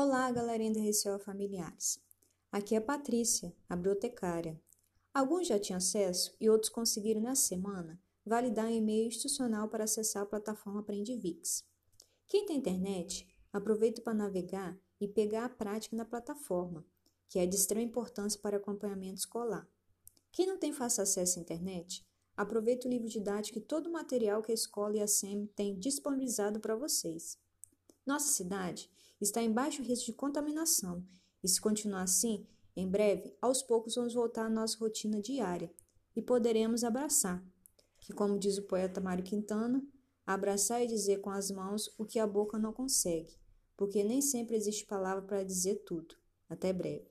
Olá, galerinha do Receio Familiares. Aqui é a Patrícia, a bibliotecária. Alguns já tinham acesso e outros conseguiram nessa semana validar um e-mail institucional para acessar a plataforma Aprendivix. Quem tem internet, aproveita para navegar e pegar a prática na plataforma, que é de extrema importância para acompanhamento escolar. Quem não tem fácil acesso à internet, aproveita o livro didático e todo o material que a escola e a SEM têm disponibilizado para vocês. Nossa cidade está em baixo risco de contaminação e, se continuar assim, em breve, aos poucos vamos voltar à nossa rotina diária e poderemos abraçar, que, como diz o poeta Mário Quintana, abraçar e dizer com as mãos o que a boca não consegue, porque nem sempre existe palavra para dizer tudo. Até breve.